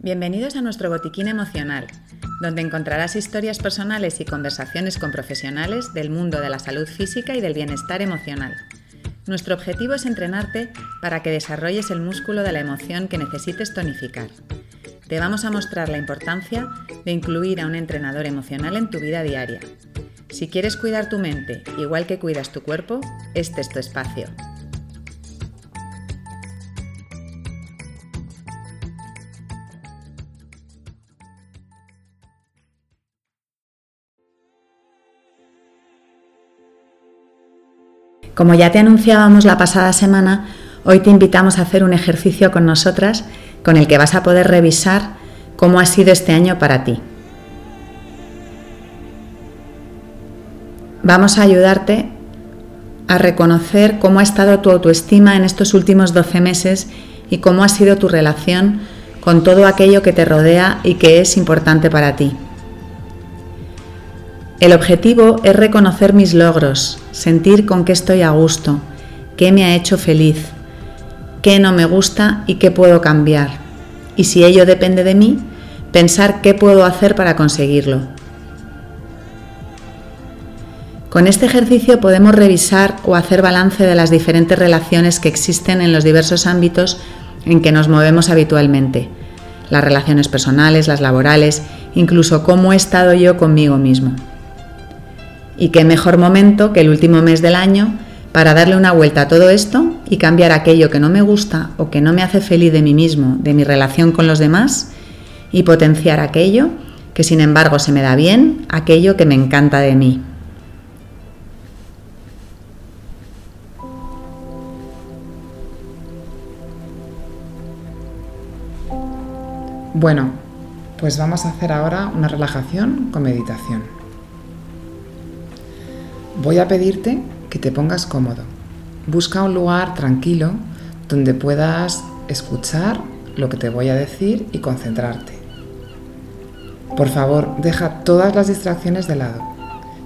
Bienvenidos a nuestro botiquín emocional, donde encontrarás historias personales y conversaciones con profesionales del mundo de la salud física y del bienestar emocional. Nuestro objetivo es entrenarte para que desarrolles el músculo de la emoción que necesites tonificar. Te vamos a mostrar la importancia de incluir a un entrenador emocional en tu vida diaria. Si quieres cuidar tu mente igual que cuidas tu cuerpo, este es tu espacio. Como ya te anunciábamos la pasada semana, hoy te invitamos a hacer un ejercicio con nosotras con el que vas a poder revisar cómo ha sido este año para ti. Vamos a ayudarte a reconocer cómo ha estado tu autoestima en estos últimos 12 meses y cómo ha sido tu relación con todo aquello que te rodea y que es importante para ti. El objetivo es reconocer mis logros, sentir con qué estoy a gusto, qué me ha hecho feliz, qué no me gusta y qué puedo cambiar. Y si ello depende de mí, pensar qué puedo hacer para conseguirlo. Con este ejercicio podemos revisar o hacer balance de las diferentes relaciones que existen en los diversos ámbitos en que nos movemos habitualmente. Las relaciones personales, las laborales, incluso cómo he estado yo conmigo mismo. Y qué mejor momento que el último mes del año para darle una vuelta a todo esto y cambiar aquello que no me gusta o que no me hace feliz de mí mismo, de mi relación con los demás, y potenciar aquello que sin embargo se me da bien, aquello que me encanta de mí. Bueno, pues vamos a hacer ahora una relajación con meditación voy a pedirte que te pongas cómodo. Busca un lugar tranquilo donde puedas escuchar lo que te voy a decir y concentrarte. Por favor, deja todas las distracciones de lado.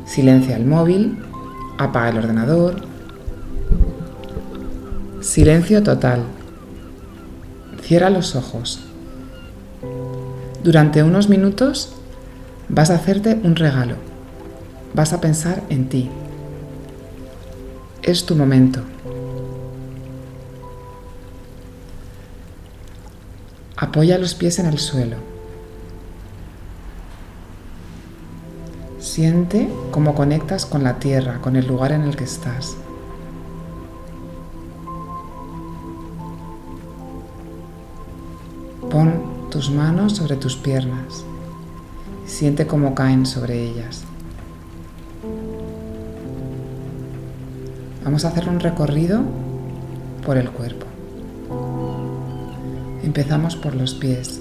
Silencia el móvil, apaga el ordenador. Silencio total. Cierra los ojos. Durante unos minutos vas a hacerte un regalo. Vas a pensar en ti, es tu momento. Apoya los pies en el suelo. Siente cómo conectas con la tierra, con el lugar en el que estás. Tus manos sobre tus piernas. Siente cómo caen sobre ellas. Vamos a hacer un recorrido por el cuerpo. Empezamos por los pies.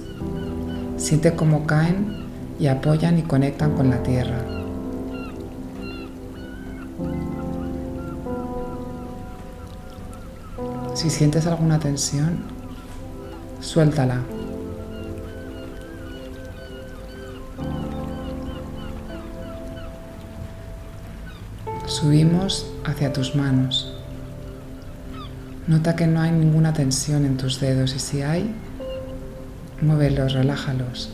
Siente cómo caen y apoyan y conectan con la tierra. Si sientes alguna tensión, suéltala. Subimos hacia tus manos. Nota que no hay ninguna tensión en tus dedos y si hay, muévelos, relájalos.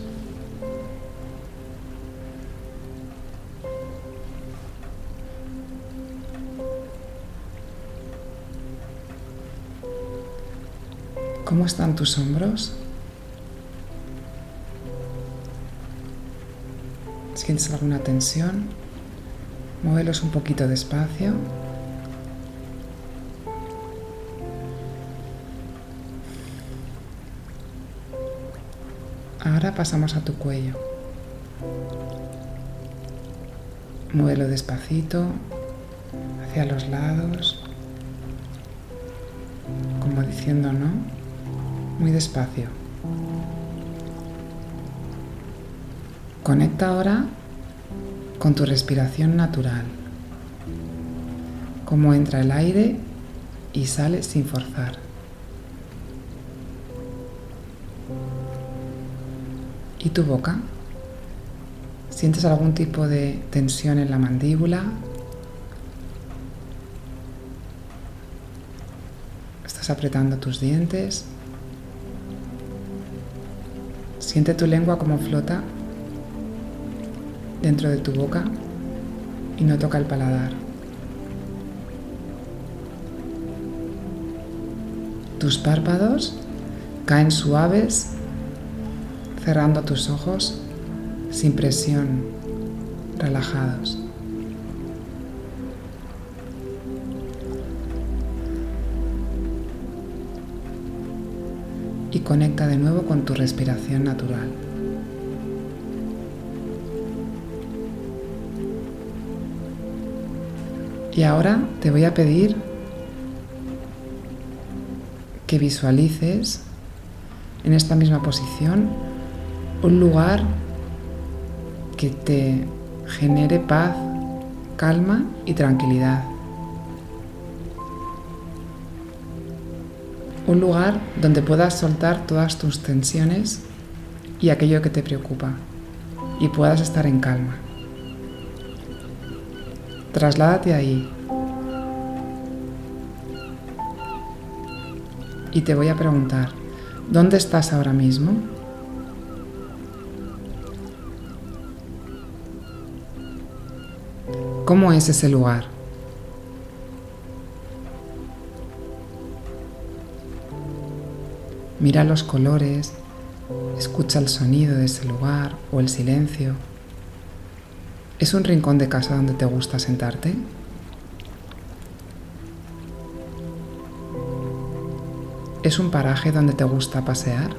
¿Cómo están tus hombros? ¿Sientes alguna tensión? Muévelos un poquito despacio. Ahora pasamos a tu cuello. Muévelo despacito hacia los lados, como diciendo no, muy despacio. Conecta ahora con tu respiración natural, cómo entra el aire y sale sin forzar. ¿Y tu boca? ¿Sientes algún tipo de tensión en la mandíbula? ¿Estás apretando tus dientes? Siente tu lengua como flota dentro de tu boca y no toca el paladar. Tus párpados caen suaves cerrando tus ojos sin presión, relajados. Y conecta de nuevo con tu respiración natural. Y ahora te voy a pedir que visualices en esta misma posición un lugar que te genere paz, calma y tranquilidad. Un lugar donde puedas soltar todas tus tensiones y aquello que te preocupa y puedas estar en calma. Trasládate ahí y te voy a preguntar, ¿dónde estás ahora mismo? ¿Cómo es ese lugar? Mira los colores, escucha el sonido de ese lugar o el silencio. ¿Es un rincón de casa donde te gusta sentarte? ¿Es un paraje donde te gusta pasear?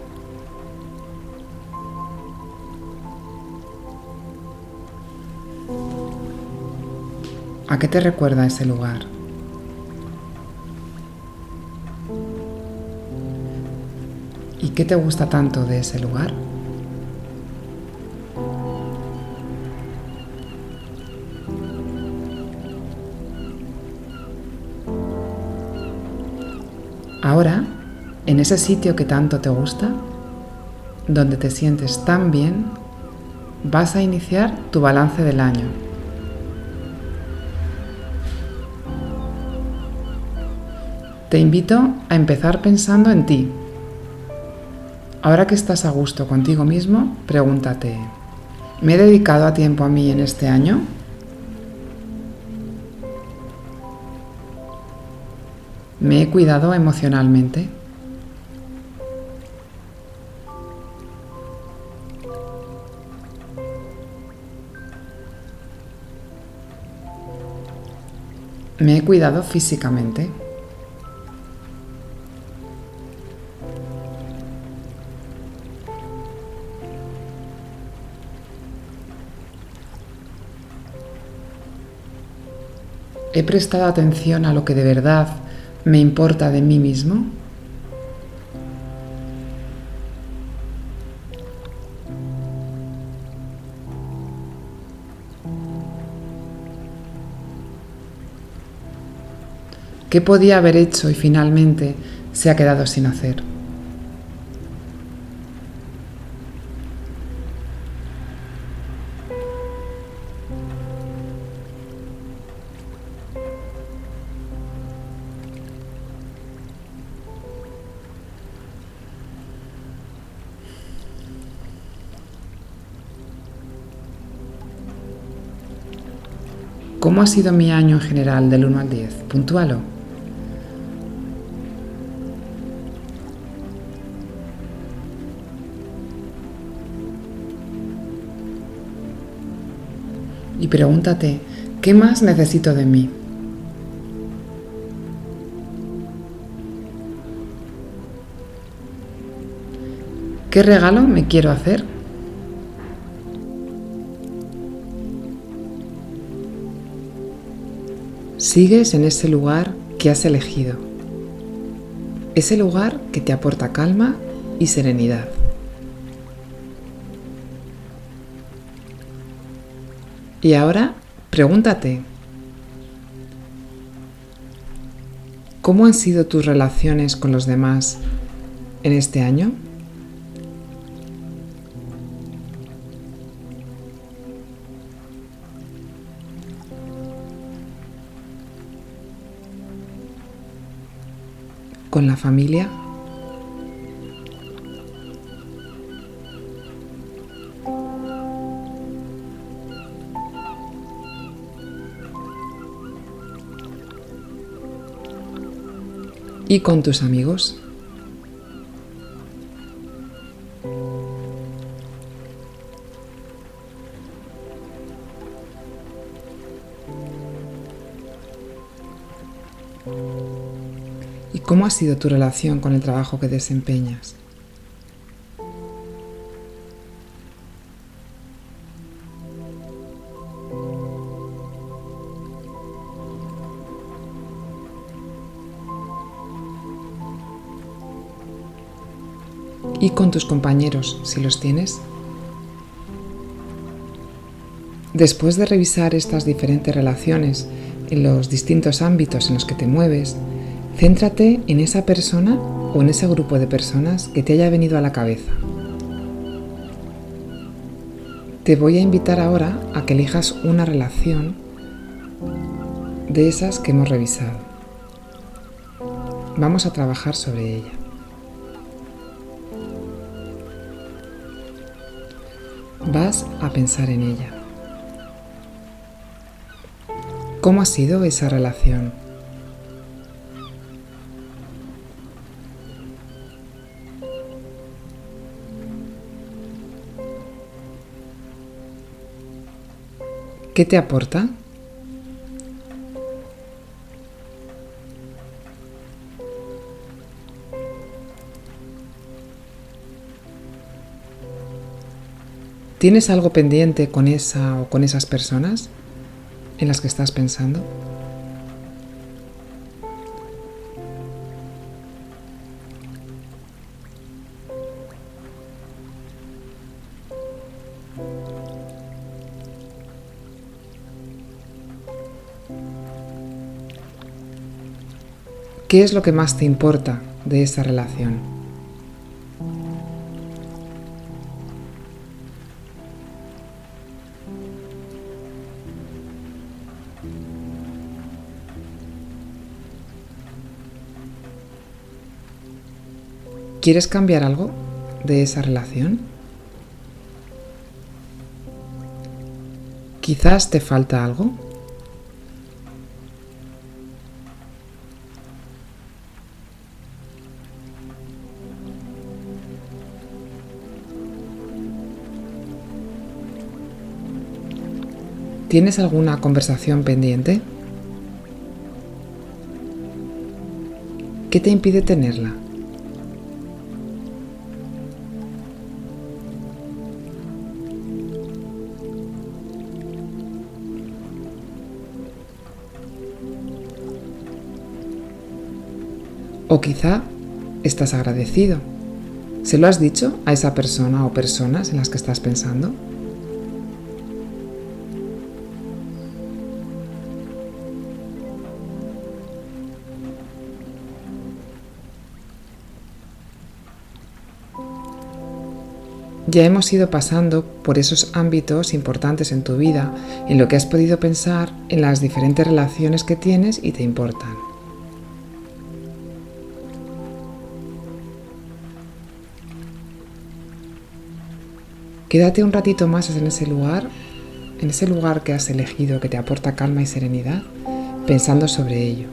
¿A qué te recuerda ese lugar? ¿Y qué te gusta tanto de ese lugar? En ese sitio que tanto te gusta, donde te sientes tan bien, vas a iniciar tu balance del año. Te invito a empezar pensando en ti. Ahora que estás a gusto contigo mismo, pregúntate, ¿me he dedicado a tiempo a mí en este año? ¿Me he cuidado emocionalmente? ¿Me he cuidado físicamente? ¿He prestado atención a lo que de verdad me importa de mí mismo? ¿Qué podía haber hecho y finalmente se ha quedado sin hacer? ¿Cómo ha sido mi año en general del 1 al 10? Puntúalo. Pregúntate, ¿qué más necesito de mí? ¿Qué regalo me quiero hacer? Sigues en ese lugar que has elegido, ese lugar que te aporta calma y serenidad. Y ahora pregúntate, ¿cómo han sido tus relaciones con los demás en este año? ¿Con la familia? Y con tus amigos. ¿Y cómo ha sido tu relación con el trabajo que desempeñas? Y con tus compañeros, si los tienes. Después de revisar estas diferentes relaciones en los distintos ámbitos en los que te mueves, céntrate en esa persona o en ese grupo de personas que te haya venido a la cabeza. Te voy a invitar ahora a que elijas una relación de esas que hemos revisado. Vamos a trabajar sobre ella. Vas a pensar en ella. ¿Cómo ha sido esa relación? ¿Qué te aporta? ¿Tienes algo pendiente con esa o con esas personas en las que estás pensando? ¿Qué es lo que más te importa de esa relación? ¿Quieres cambiar algo de esa relación? Quizás te falta algo. ¿Tienes alguna conversación pendiente? ¿Qué te impide tenerla? O quizá estás agradecido. ¿Se lo has dicho a esa persona o personas en las que estás pensando? Ya hemos ido pasando por esos ámbitos importantes en tu vida, en lo que has podido pensar en las diferentes relaciones que tienes y te importan. Quédate un ratito más en ese lugar, en ese lugar que has elegido que te aporta calma y serenidad, pensando sobre ello.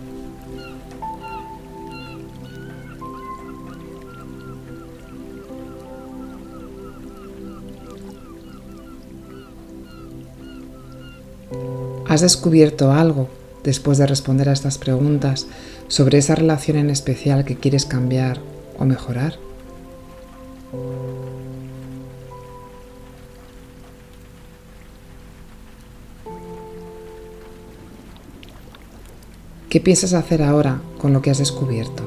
¿Has descubierto algo después de responder a estas preguntas sobre esa relación en especial que quieres cambiar o mejorar? ¿Qué piensas hacer ahora con lo que has descubierto?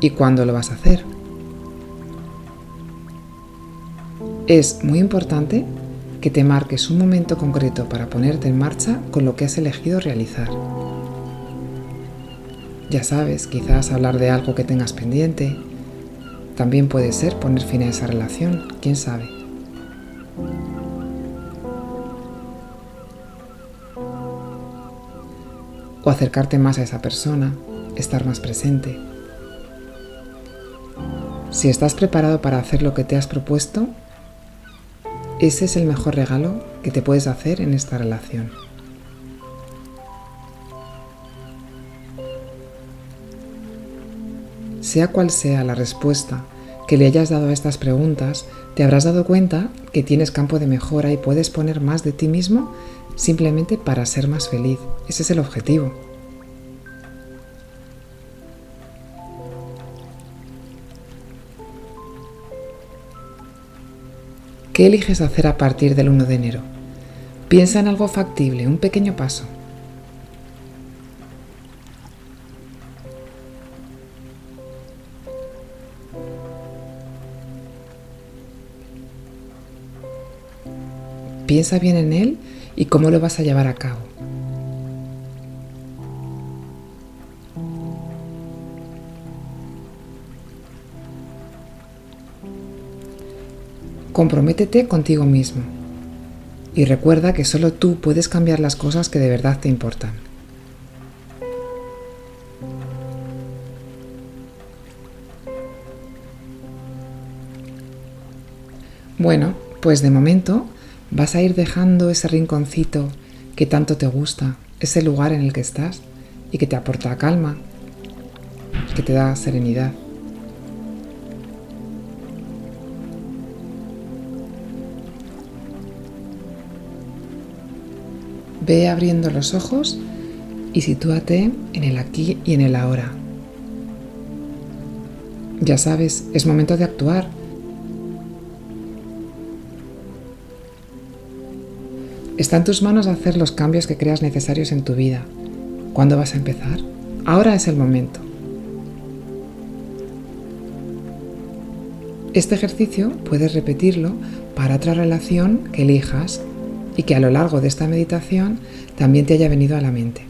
¿Y cuándo lo vas a hacer? Es muy importante que te marques un momento concreto para ponerte en marcha con lo que has elegido realizar. Ya sabes, quizás hablar de algo que tengas pendiente, también puede ser poner fin a esa relación, quién sabe. O acercarte más a esa persona, estar más presente. Si estás preparado para hacer lo que te has propuesto, ese es el mejor regalo que te puedes hacer en esta relación. Sea cual sea la respuesta que le hayas dado a estas preguntas, te habrás dado cuenta que tienes campo de mejora y puedes poner más de ti mismo simplemente para ser más feliz. Ese es el objetivo. ¿Qué eliges hacer a partir del 1 de enero? Piensa en algo factible, un pequeño paso. Piensa bien en él y cómo lo vas a llevar a cabo. Comprométete contigo mismo y recuerda que solo tú puedes cambiar las cosas que de verdad te importan. Bueno, pues de momento vas a ir dejando ese rinconcito que tanto te gusta, ese lugar en el que estás y que te aporta calma, que te da serenidad. Ve abriendo los ojos y sitúate en el aquí y en el ahora. Ya sabes, es momento de actuar. Está en tus manos hacer los cambios que creas necesarios en tu vida. ¿Cuándo vas a empezar? Ahora es el momento. Este ejercicio puedes repetirlo para otra relación que elijas y que a lo largo de esta meditación también te haya venido a la mente.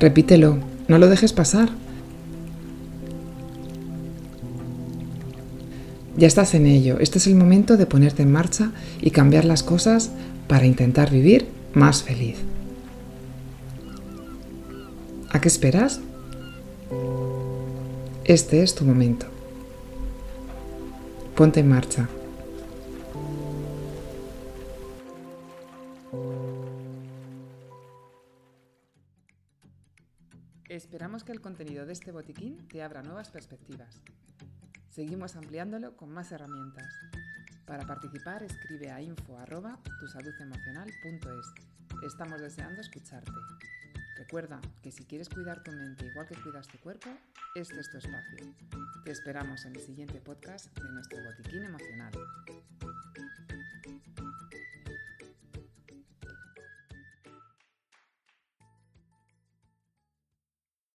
Repítelo, no lo dejes pasar. Ya estás en ello, este es el momento de ponerte en marcha y cambiar las cosas para intentar vivir más feliz. ¿A qué esperas? Este es tu momento. Ponte en marcha. Esperamos que el contenido de este botiquín te abra nuevas perspectivas. Seguimos ampliándolo con más herramientas. Para participar escribe a info@tusaludemocional.es. Estamos deseando escucharte. Recuerda que si quieres cuidar tu mente igual que cuidas tu cuerpo, este es tu espacio. Te esperamos en el siguiente podcast de nuestro botiquín emocional.